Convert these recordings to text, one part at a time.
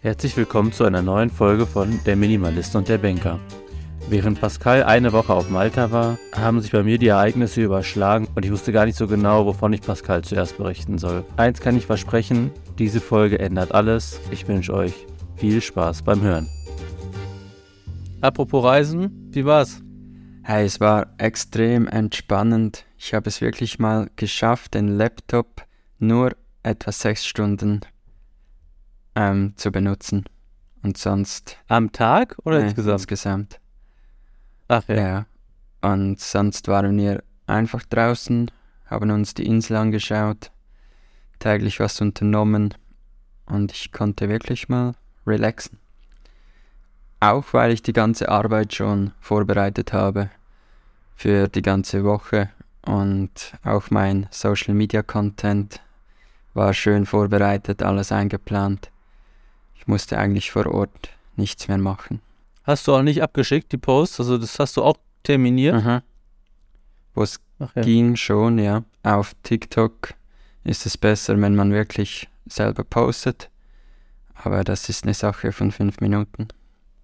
Herzlich willkommen zu einer neuen Folge von Der Minimalist und der Banker. Während Pascal eine Woche auf Malta war, haben sich bei mir die Ereignisse überschlagen und ich wusste gar nicht so genau, wovon ich Pascal zuerst berichten soll. Eins kann ich versprechen, diese Folge ändert alles. Ich wünsche euch viel Spaß beim Hören. Apropos Reisen, wie war's? Hey, es war extrem entspannend. Ich habe es wirklich mal geschafft, den Laptop nur etwa sechs Stunden ähm, zu benutzen. Und sonst. Am Tag oder nee, insgesamt? Insgesamt. Ach ja. Ja. Und sonst waren wir einfach draußen, haben uns die Insel angeschaut, täglich was unternommen und ich konnte wirklich mal relaxen. Auch weil ich die ganze Arbeit schon vorbereitet habe für die ganze Woche und auch mein Social Media Content war schön vorbereitet, alles eingeplant. Musste eigentlich vor Ort nichts mehr machen. Hast du auch nicht abgeschickt, die Posts? Also das hast du auch terminiert? Mhm. Wo es ja. ging schon, ja. Auf TikTok ist es besser, wenn man wirklich selber postet. Aber das ist eine Sache von fünf Minuten.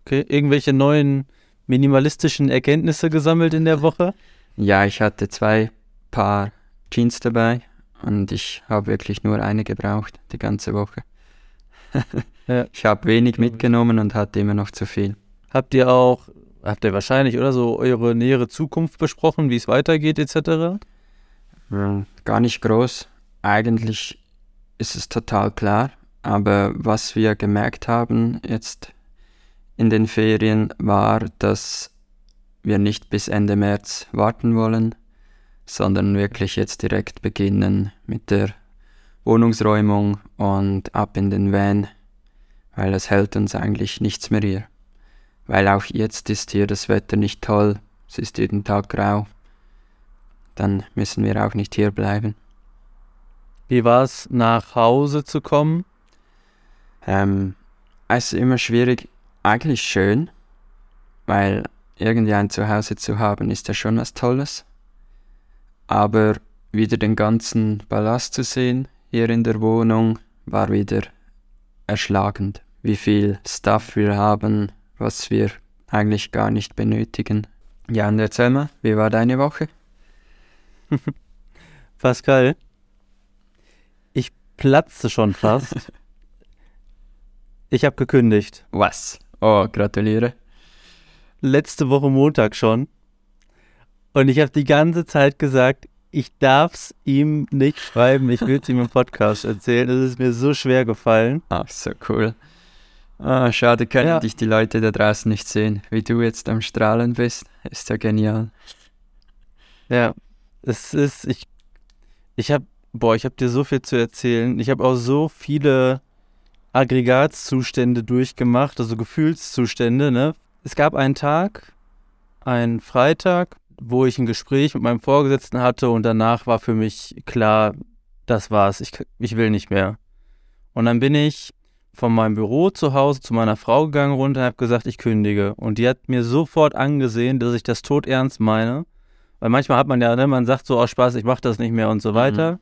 Okay. Irgendwelche neuen minimalistischen Erkenntnisse gesammelt in der Woche? Ja, ich hatte zwei Paar Jeans dabei und ich habe wirklich nur eine gebraucht, die ganze Woche. Ja. Ich habe wenig mitgenommen und hatte immer noch zu viel. Habt ihr auch, habt ihr wahrscheinlich oder so eure nähere Zukunft besprochen, wie es weitergeht etc.? Ja, Gar nicht groß. Eigentlich ist es total klar. Aber was wir gemerkt haben jetzt in den Ferien war, dass wir nicht bis Ende März warten wollen, sondern wirklich jetzt direkt beginnen mit der Wohnungsräumung und ab in den Van, weil es hält uns eigentlich nichts mehr hier. Weil auch jetzt ist hier das Wetter nicht toll, es ist jeden Tag grau. Dann müssen wir auch nicht hier bleiben. Wie war es, nach Hause zu kommen? Ähm, es ist immer schwierig, eigentlich schön, weil irgendwie ein Zuhause zu haben ist ja schon was Tolles. Aber wieder den ganzen Ballast zu sehen hier in der Wohnung war wieder erschlagend. Wie viel Stuff wir haben, was wir eigentlich gar nicht benötigen. Ja, und erzähl mal, wie war deine Woche? Pascal, ich platzte schon fast. ich habe gekündigt. Was? Oh, gratuliere. Letzte Woche Montag schon. Und ich habe die ganze Zeit gesagt, ich darf's ihm nicht schreiben, ich will es ihm im Podcast erzählen. Es ist mir so schwer gefallen. Ah, so cool. Ah, schade können Ja. dich die Leute da draußen nicht sehen, wie du jetzt am Strahlen bist. Ist ja genial. Ja, es ist, ich, ich habe, boah, ich habe dir so viel zu erzählen. Ich habe auch so viele Aggregatzustände durchgemacht, also Gefühlszustände, ne? Es gab einen Tag, einen Freitag, wo ich ein Gespräch mit meinem Vorgesetzten hatte und danach war für mich klar, das war's, ich, ich will nicht mehr. Und dann bin ich von meinem Büro zu Hause zu meiner Frau gegangen runter und habe gesagt, ich kündige. Und die hat mir sofort angesehen, dass ich das tot ernst meine. Weil manchmal hat man ja, ne, man sagt so aus Spaß, ich mach das nicht mehr und so weiter.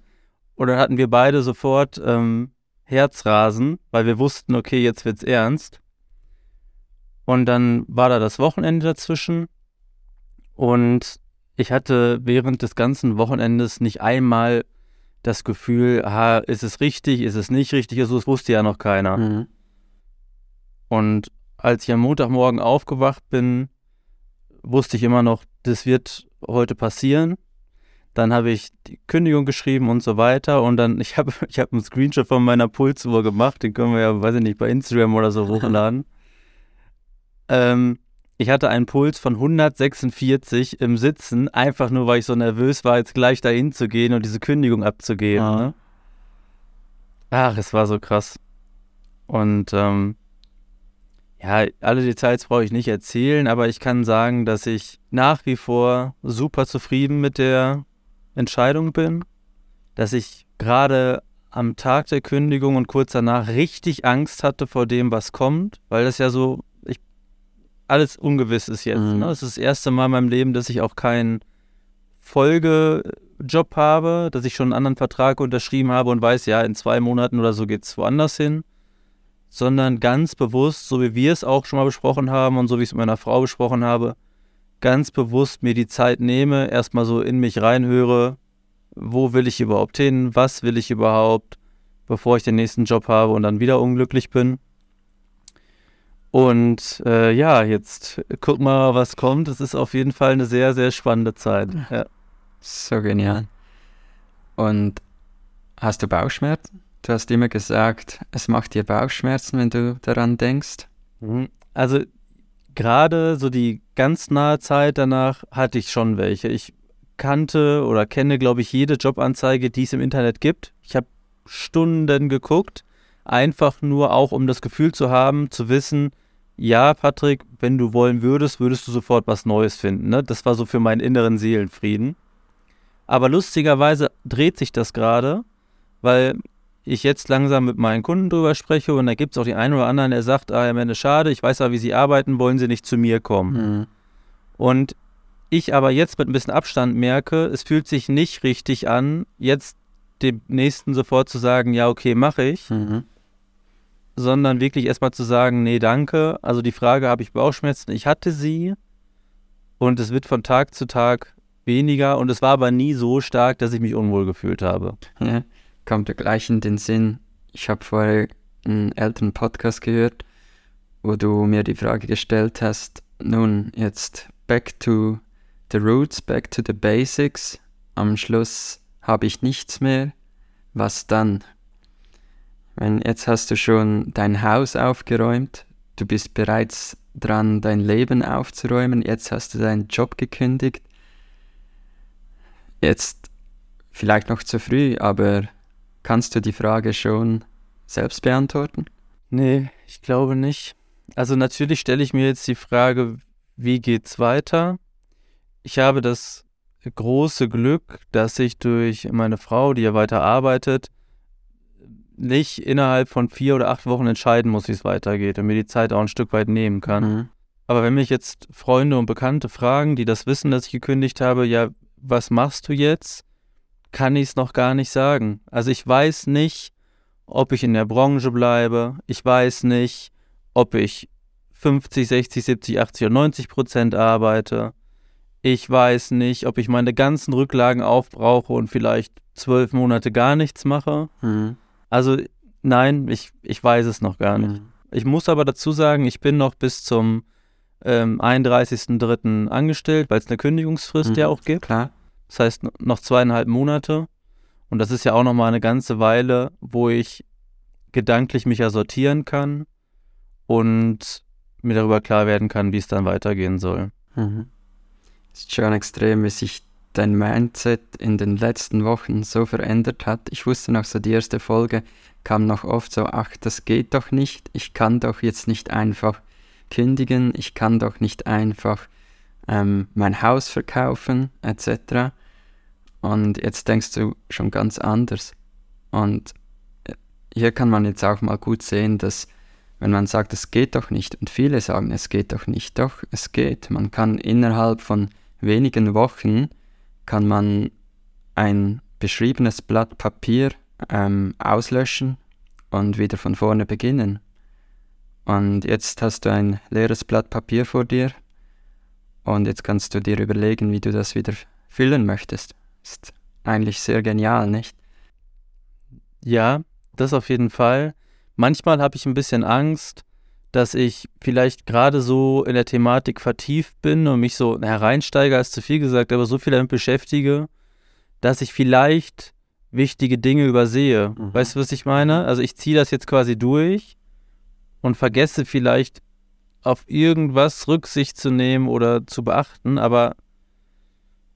Und dann hatten wir beide sofort ähm, Herzrasen, weil wir wussten, okay, jetzt wird's ernst. Und dann war da das Wochenende dazwischen. Und ich hatte während des ganzen Wochenendes nicht einmal das Gefühl, aha, ist es richtig, ist es nicht richtig, also das wusste ja noch keiner. Mhm. Und als ich am Montagmorgen aufgewacht bin, wusste ich immer noch, das wird heute passieren. Dann habe ich die Kündigung geschrieben und so weiter. Und dann, ich habe ich hab einen Screenshot von meiner Pulsuhr gemacht. Den können wir ja, weiß ich nicht, bei Instagram oder so hochladen. ähm, ich hatte einen Puls von 146 im Sitzen, einfach nur, weil ich so nervös war, jetzt gleich dahin zu gehen und diese Kündigung abzugeben. Ah. Ne? Ach, es war so krass. Und ähm, ja, alle Details brauche ich nicht erzählen, aber ich kann sagen, dass ich nach wie vor super zufrieden mit der Entscheidung bin, dass ich gerade am Tag der Kündigung und kurz danach richtig Angst hatte vor dem, was kommt, weil das ja so, alles ungewiss ist jetzt. Mhm. Ne? Es ist das erste Mal in meinem Leben, dass ich auch keinen Folgejob habe, dass ich schon einen anderen Vertrag unterschrieben habe und weiß, ja, in zwei Monaten oder so geht es woanders hin. sondern ganz bewusst, so wie wir es auch schon mal besprochen haben und so wie ich es mit meiner Frau besprochen habe, ganz bewusst mir die Zeit nehme, erstmal so in mich reinhöre, wo will ich überhaupt hin, was will ich überhaupt, bevor ich den nächsten Job habe und dann wieder unglücklich bin. Und äh, ja, jetzt guck mal, was kommt. Es ist auf jeden Fall eine sehr, sehr spannende Zeit. Ja. So genial. Und hast du Bauchschmerzen? Du hast immer gesagt, es macht dir Bauchschmerzen, wenn du daran denkst. Mhm. Also gerade so die ganz nahe Zeit danach hatte ich schon welche. Ich kannte oder kenne, glaube ich, jede Jobanzeige, die es im Internet gibt. Ich habe Stunden geguckt, einfach nur auch, um das Gefühl zu haben, zu wissen, ja, Patrick, wenn du wollen würdest, würdest du sofort was Neues finden. Ne? Das war so für meinen inneren Seelenfrieden. Aber lustigerweise dreht sich das gerade, weil ich jetzt langsam mit meinen Kunden drüber spreche und da gibt es auch die einen oder anderen, der sagt, ah, Herr Mende, schade, ich weiß aber, wie Sie arbeiten, wollen Sie nicht zu mir kommen. Mhm. Und ich aber jetzt mit ein bisschen Abstand merke, es fühlt sich nicht richtig an, jetzt dem Nächsten sofort zu sagen, ja, okay, mache ich, mhm sondern wirklich erstmal zu sagen, nee, danke. Also die Frage, habe ich Bauchschmerzen? Ich hatte sie und es wird von Tag zu Tag weniger und es war aber nie so stark, dass ich mich unwohl gefühlt habe. Ja, kommt gleich in den Sinn. Ich habe vorher einen älteren Podcast gehört, wo du mir die Frage gestellt hast, nun jetzt back to the roots, back to the basics. Am Schluss habe ich nichts mehr. Was dann? Wenn jetzt hast du schon dein Haus aufgeräumt, du bist bereits dran, dein Leben aufzuräumen, jetzt hast du deinen Job gekündigt. Jetzt vielleicht noch zu früh, aber kannst du die Frage schon selbst beantworten? Nee, ich glaube nicht. Also natürlich stelle ich mir jetzt die Frage, wie geht's weiter? Ich habe das große Glück, dass ich durch meine Frau, die ja weiter arbeitet, nicht innerhalb von vier oder acht Wochen entscheiden muss, wie es weitergeht und mir die Zeit auch ein Stück weit nehmen kann. Mhm. Aber wenn mich jetzt Freunde und Bekannte fragen, die das wissen, dass ich gekündigt habe, ja, was machst du jetzt? Kann ich es noch gar nicht sagen. Also ich weiß nicht, ob ich in der Branche bleibe. Ich weiß nicht, ob ich 50, 60, 70, 80 oder 90 Prozent arbeite. Ich weiß nicht, ob ich meine ganzen Rücklagen aufbrauche und vielleicht zwölf Monate gar nichts mache. Mhm. Also nein, ich, ich weiß es noch gar nicht. Mhm. Ich muss aber dazu sagen, ich bin noch bis zum ähm, 31.03. angestellt, weil es eine Kündigungsfrist mhm, ja auch gibt. Klar. Das heißt noch zweieinhalb Monate. Und das ist ja auch noch mal eine ganze Weile, wo ich gedanklich mich ja sortieren kann und mir darüber klar werden kann, wie es dann weitergehen soll. Mhm. Ist schon extrem, wie sich dein Mindset in den letzten Wochen so verändert hat. Ich wusste noch so, die erste Folge kam noch oft so, ach, das geht doch nicht, ich kann doch jetzt nicht einfach kündigen, ich kann doch nicht einfach ähm, mein Haus verkaufen, etc. Und jetzt denkst du schon ganz anders. Und äh, hier kann man jetzt auch mal gut sehen, dass wenn man sagt, es geht doch nicht, und viele sagen, es geht doch nicht, doch, es geht. Man kann innerhalb von wenigen Wochen kann man ein beschriebenes Blatt Papier ähm, auslöschen und wieder von vorne beginnen. Und jetzt hast du ein leeres Blatt Papier vor dir und jetzt kannst du dir überlegen, wie du das wieder füllen möchtest. Ist eigentlich sehr genial, nicht? Ja, das auf jeden Fall. Manchmal habe ich ein bisschen Angst, dass ich vielleicht gerade so in der Thematik vertieft bin und mich so hereinsteige, ist zu viel gesagt, aber so viel damit beschäftige, dass ich vielleicht wichtige Dinge übersehe. Mhm. Weißt du, was ich meine? Also ich ziehe das jetzt quasi durch und vergesse vielleicht auf irgendwas Rücksicht zu nehmen oder zu beachten, aber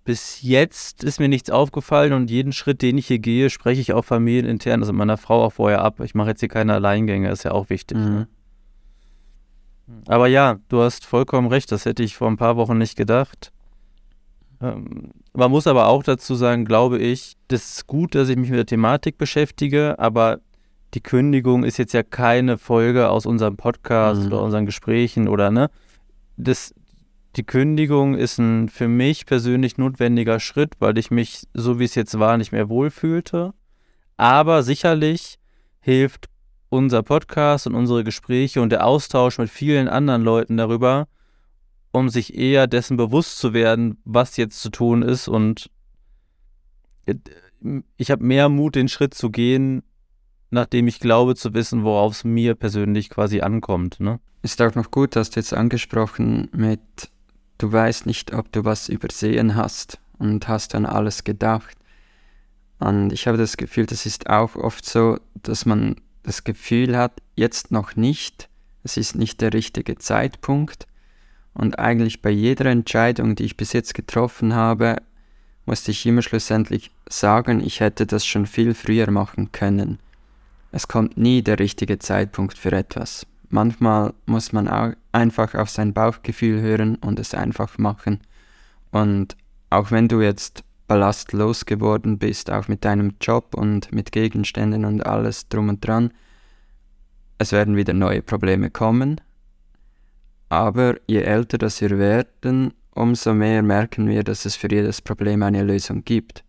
bis jetzt ist mir nichts aufgefallen und jeden Schritt, den ich hier gehe, spreche ich auch familienintern, also mit meiner Frau auch vorher ab. Ich mache jetzt hier keine Alleingänge, ist ja auch wichtig. Mhm. Ne? Aber ja, du hast vollkommen recht, das hätte ich vor ein paar Wochen nicht gedacht. Ähm, man muss aber auch dazu sagen, glaube ich, das ist gut, dass ich mich mit der Thematik beschäftige, aber die Kündigung ist jetzt ja keine Folge aus unserem Podcast mhm. oder unseren Gesprächen oder ne. Das, die Kündigung ist ein für mich persönlich notwendiger Schritt, weil ich mich, so wie es jetzt war, nicht mehr wohlfühlte. Aber sicherlich hilft unser Podcast und unsere Gespräche und der Austausch mit vielen anderen Leuten darüber, um sich eher dessen bewusst zu werden, was jetzt zu tun ist. Und ich habe mehr Mut, den Schritt zu gehen, nachdem ich glaube zu wissen, worauf es mir persönlich quasi ankommt. Ne? Ist auch noch gut, hast du jetzt angesprochen mit, du weißt nicht, ob du was übersehen hast und hast an alles gedacht. Und ich habe das Gefühl, das ist auch oft so, dass man das Gefühl hat, jetzt noch nicht, es ist nicht der richtige Zeitpunkt. Und eigentlich bei jeder Entscheidung, die ich bis jetzt getroffen habe, musste ich immer schlussendlich sagen, ich hätte das schon viel früher machen können. Es kommt nie der richtige Zeitpunkt für etwas. Manchmal muss man auch einfach auf sein Bauchgefühl hören und es einfach machen. Und auch wenn du jetzt ballastlos geworden bist, auch mit deinem Job und mit Gegenständen und alles drum und dran, es werden wieder neue Probleme kommen. Aber je älter das wir werden, umso mehr merken wir, dass es für jedes Problem eine Lösung gibt.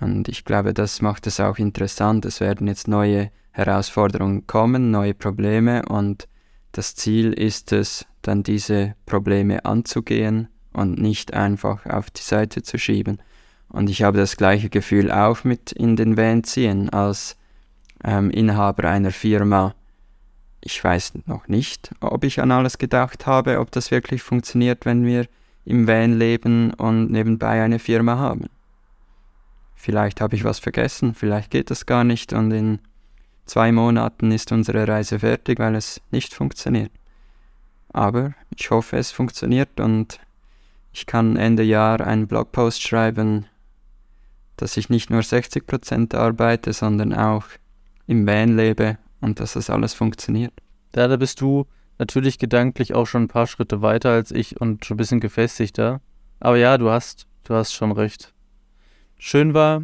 Und ich glaube, das macht es auch interessant. Es werden jetzt neue Herausforderungen kommen, neue Probleme und das Ziel ist es, dann diese Probleme anzugehen und nicht einfach auf die Seite zu schieben. Und ich habe das gleiche Gefühl auch mit in den Van ziehen als ähm, Inhaber einer Firma. Ich weiß noch nicht, ob ich an alles gedacht habe, ob das wirklich funktioniert, wenn wir im Van leben und nebenbei eine Firma haben. Vielleicht habe ich was vergessen, vielleicht geht das gar nicht und in zwei Monaten ist unsere Reise fertig, weil es nicht funktioniert. Aber ich hoffe, es funktioniert und ich kann Ende Jahr einen Blogpost schreiben, dass ich nicht nur 60% arbeite, sondern auch im Van lebe und dass das alles funktioniert. Ja, da bist du natürlich gedanklich auch schon ein paar Schritte weiter als ich und schon ein bisschen gefestigter. Aber ja, du hast, du hast schon recht. Schön war,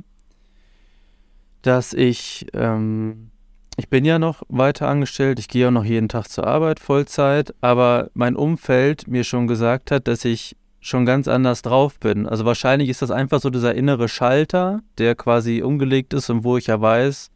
dass ich ähm, ich bin ja noch weiter angestellt, ich gehe auch noch jeden Tag zur Arbeit, Vollzeit, aber mein Umfeld mir schon gesagt hat, dass ich schon ganz anders drauf bin. Also wahrscheinlich ist das einfach so dieser innere Schalter, der quasi umgelegt ist und wo ich ja weiß,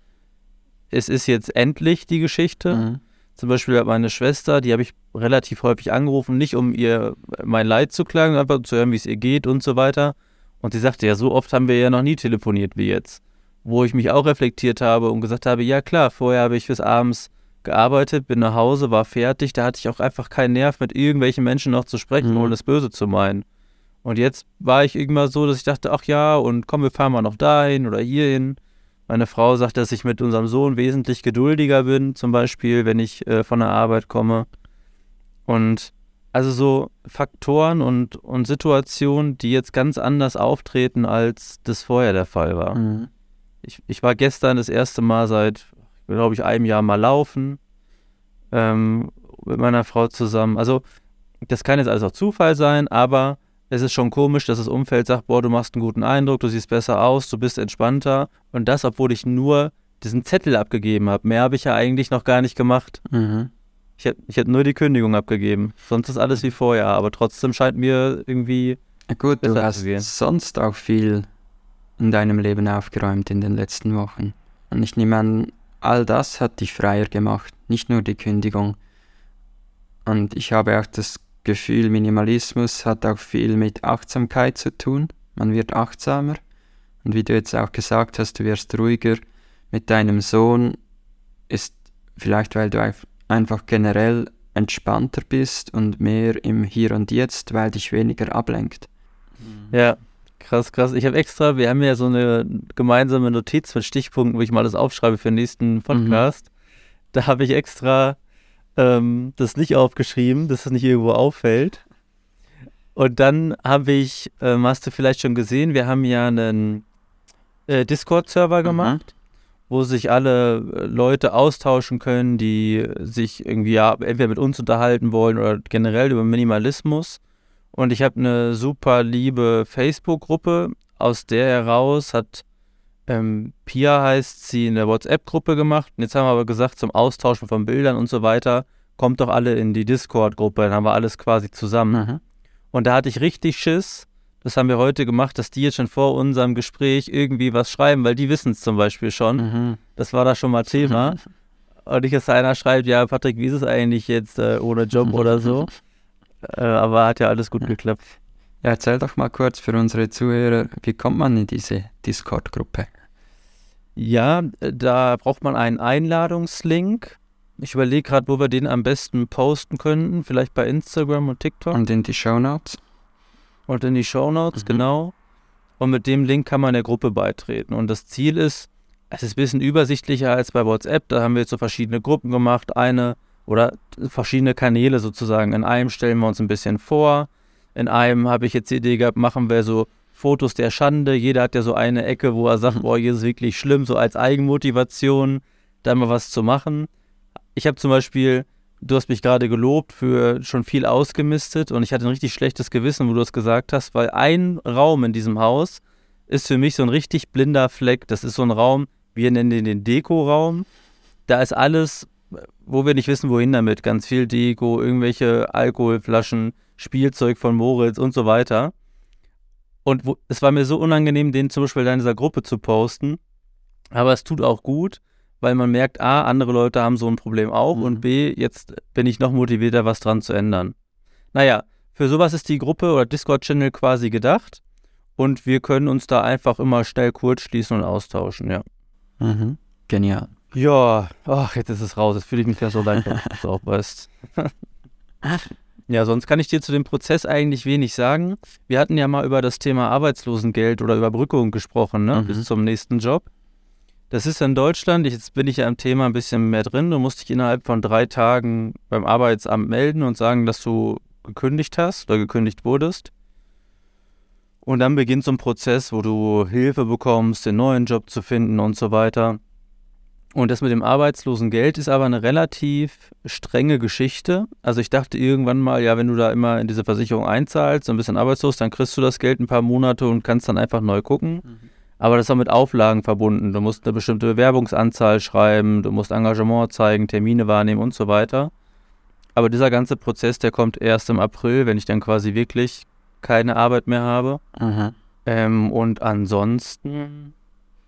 es ist jetzt endlich die Geschichte. Mhm. Zum Beispiel hat meine Schwester, die habe ich relativ häufig angerufen, nicht um ihr mein Leid zu klagen, einfach zu hören, wie es ihr geht und so weiter. Und sie sagte, ja, so oft haben wir ja noch nie telefoniert wie jetzt wo ich mich auch reflektiert habe und gesagt habe, ja klar, vorher habe ich bis abends gearbeitet, bin nach Hause, war fertig, da hatte ich auch einfach keinen Nerv, mit irgendwelchen Menschen noch zu sprechen, mhm. ohne das Böse zu meinen. Und jetzt war ich irgendwann so, dass ich dachte, ach ja, und komm, wir fahren mal noch dahin oder hierhin. Meine Frau sagt, dass ich mit unserem Sohn wesentlich geduldiger bin, zum Beispiel, wenn ich äh, von der Arbeit komme. Und also so Faktoren und, und Situationen, die jetzt ganz anders auftreten, als das vorher der Fall war. Mhm. Ich, ich war gestern das erste Mal seit, glaube ich, einem Jahr mal laufen ähm, mit meiner Frau zusammen. Also das kann jetzt alles auch Zufall sein, aber es ist schon komisch, dass das Umfeld sagt, boah, du machst einen guten Eindruck, du siehst besser aus, du bist entspannter. Und das, obwohl ich nur diesen Zettel abgegeben habe. Mehr habe ich ja eigentlich noch gar nicht gemacht. Mhm. Ich hätte ich hätt nur die Kündigung abgegeben. Sonst ist alles wie vorher, aber trotzdem scheint mir irgendwie. Gut, du hast sonst auch viel in deinem Leben aufgeräumt in den letzten Wochen. Und ich nehme an, all das hat dich freier gemacht, nicht nur die Kündigung. Und ich habe auch das Gefühl, Minimalismus hat auch viel mit Achtsamkeit zu tun. Man wird achtsamer. Und wie du jetzt auch gesagt hast, du wirst ruhiger mit deinem Sohn, ist vielleicht, weil du einfach generell entspannter bist und mehr im Hier und Jetzt, weil dich weniger ablenkt. Ja, Krass, krass. Ich habe extra, wir haben ja so eine gemeinsame Notiz mit Stichpunkten, wo ich mal das aufschreibe für den nächsten mhm. Podcast. Mhm. Da habe ich extra ähm, das nicht aufgeschrieben, dass das nicht irgendwo auffällt. Und dann habe ich, ähm, hast du vielleicht schon gesehen, wir haben ja einen äh, Discord-Server mhm. gemacht, wo sich alle äh, Leute austauschen können, die sich irgendwie ja entweder mit uns unterhalten wollen oder generell über Minimalismus. Und ich habe eine super liebe Facebook-Gruppe. Aus der heraus hat ähm, Pia heißt sie eine WhatsApp-Gruppe gemacht. Und jetzt haben wir aber gesagt, zum Austauschen von Bildern und so weiter, kommt doch alle in die Discord-Gruppe. Dann haben wir alles quasi zusammen. Mhm. Und da hatte ich richtig Schiss. Das haben wir heute gemacht, dass die jetzt schon vor unserem Gespräch irgendwie was schreiben, weil die wissen es zum Beispiel schon. Mhm. Das war da schon mal Thema. Und nicht, dass da einer schreibt, ja, Patrick, wie ist es eigentlich jetzt äh, ohne Job oder so? äh, aber hat ja alles gut geklappt. Ja, erzähl doch mal kurz für unsere Zuhörer, wie kommt man in diese Discord-Gruppe? Ja, da braucht man einen Einladungslink. Ich überlege gerade, wo wir den am besten posten könnten. Vielleicht bei Instagram und TikTok. Und in die Show Notes. Und in die Show Notes, mhm. genau. Und mit dem Link kann man der Gruppe beitreten. Und das Ziel ist, es ist ein bisschen übersichtlicher als bei WhatsApp. Da haben wir jetzt so verschiedene Gruppen gemacht. Eine oder verschiedene Kanäle sozusagen. In einem stellen wir uns ein bisschen vor. In einem habe ich jetzt die Idee gehabt, machen wir so Fotos der Schande. Jeder hat ja so eine Ecke, wo er sagt, boah, hier ist wirklich schlimm, so als Eigenmotivation, da mal was zu machen. Ich habe zum Beispiel, du hast mich gerade gelobt für schon viel ausgemistet und ich hatte ein richtig schlechtes Gewissen, wo du es gesagt hast, weil ein Raum in diesem Haus ist für mich so ein richtig blinder Fleck. Das ist so ein Raum, wir nennen den den Dekoraum. Da ist alles, wo wir nicht wissen, wohin damit. Ganz viel Deko, irgendwelche Alkoholflaschen, Spielzeug von Moritz und so weiter. Und wo, es war mir so unangenehm, den zum Beispiel in dieser Gruppe zu posten. Aber es tut auch gut, weil man merkt, A, andere Leute haben so ein Problem auch mhm. und B, jetzt bin ich noch motivierter, was dran zu ändern. Naja, für sowas ist die Gruppe oder Discord-Channel quasi gedacht und wir können uns da einfach immer schnell kurz schließen und austauschen, ja. Mhm. Genial. Ja, ach, jetzt ist es raus. Jetzt fühle ich mich ja so leicht, wenn du auch weißt. ja, sonst kann ich dir zu dem Prozess eigentlich wenig sagen. Wir hatten ja mal über das Thema Arbeitslosengeld oder Überbrückung gesprochen, ne? Mhm. Bis zum nächsten Job. Das ist in Deutschland, jetzt bin ich ja im Thema ein bisschen mehr drin. Du musst dich innerhalb von drei Tagen beim Arbeitsamt melden und sagen, dass du gekündigt hast oder gekündigt wurdest. Und dann beginnt so ein Prozess, wo du Hilfe bekommst, den neuen Job zu finden und so weiter. Und das mit dem Arbeitslosengeld ist aber eine relativ strenge Geschichte. Also ich dachte irgendwann mal, ja, wenn du da immer in diese Versicherung einzahlst, so ein bisschen arbeitslos, dann kriegst du das Geld ein paar Monate und kannst dann einfach neu gucken. Mhm. Aber das ist auch mit Auflagen verbunden. Du musst eine bestimmte Bewerbungsanzahl schreiben, du musst Engagement zeigen, Termine wahrnehmen und so weiter. Aber dieser ganze Prozess, der kommt erst im April, wenn ich dann quasi wirklich keine Arbeit mehr habe. Mhm. Ähm, und ansonsten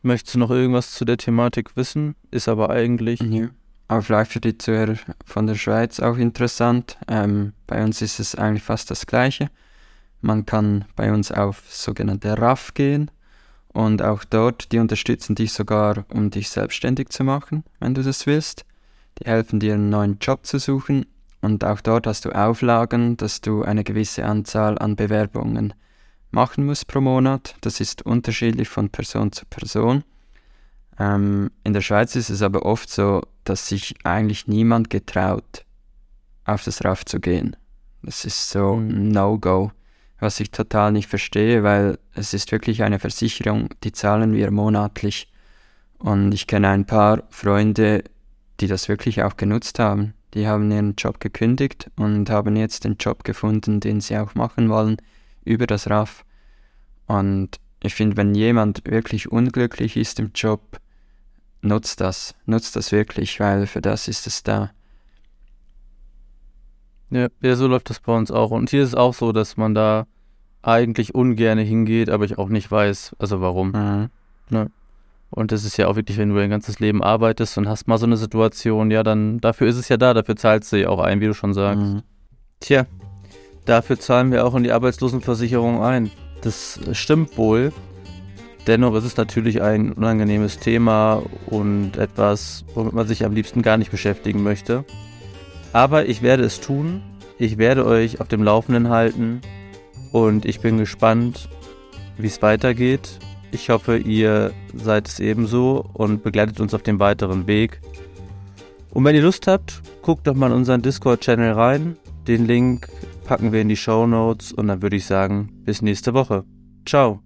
möchtest du noch irgendwas zu der Thematik wissen? Ist aber eigentlich. Ja. Aber vielleicht für die Zuhörer von der Schweiz auch interessant. Ähm, bei uns ist es eigentlich fast das Gleiche. Man kann bei uns auf sogenannte RAF gehen. Und auch dort, die unterstützen dich sogar, um dich selbstständig zu machen, wenn du das willst. Die helfen dir, einen neuen Job zu suchen. Und auch dort hast du Auflagen, dass du eine gewisse Anzahl an Bewerbungen machen musst pro Monat. Das ist unterschiedlich von Person zu Person. Ähm, in der Schweiz ist es aber oft so, dass sich eigentlich niemand getraut, auf das RAF zu gehen. Das ist so ein mhm. No-Go was ich total nicht verstehe, weil es ist wirklich eine Versicherung, die zahlen wir monatlich. Und ich kenne ein paar Freunde, die das wirklich auch genutzt haben. Die haben ihren Job gekündigt und haben jetzt den Job gefunden, den sie auch machen wollen, über das RAF. Und ich finde, wenn jemand wirklich unglücklich ist im Job, nutzt das, nutzt das wirklich, weil für das ist es da. Ja, ja, so läuft das bei uns auch. Und hier ist es auch so, dass man da eigentlich ungern hingeht, aber ich auch nicht weiß, also warum. Mhm. Ne? Und das ist ja auch wirklich, wenn du dein ganzes Leben arbeitest und hast mal so eine Situation, ja, dann dafür ist es ja da, dafür zahlst du ja auch ein, wie du schon sagst. Mhm. Tja, dafür zahlen wir auch in die Arbeitslosenversicherung ein. Das stimmt wohl. Dennoch ist es natürlich ein unangenehmes Thema und etwas, womit man sich am liebsten gar nicht beschäftigen möchte. Aber ich werde es tun. Ich werde euch auf dem Laufenden halten und ich bin gespannt, wie es weitergeht. Ich hoffe, ihr seid es ebenso und begleitet uns auf dem weiteren Weg. Und wenn ihr Lust habt, guckt doch mal in unseren Discord-Channel rein. Den Link packen wir in die Show Notes und dann würde ich sagen, bis nächste Woche. Ciao.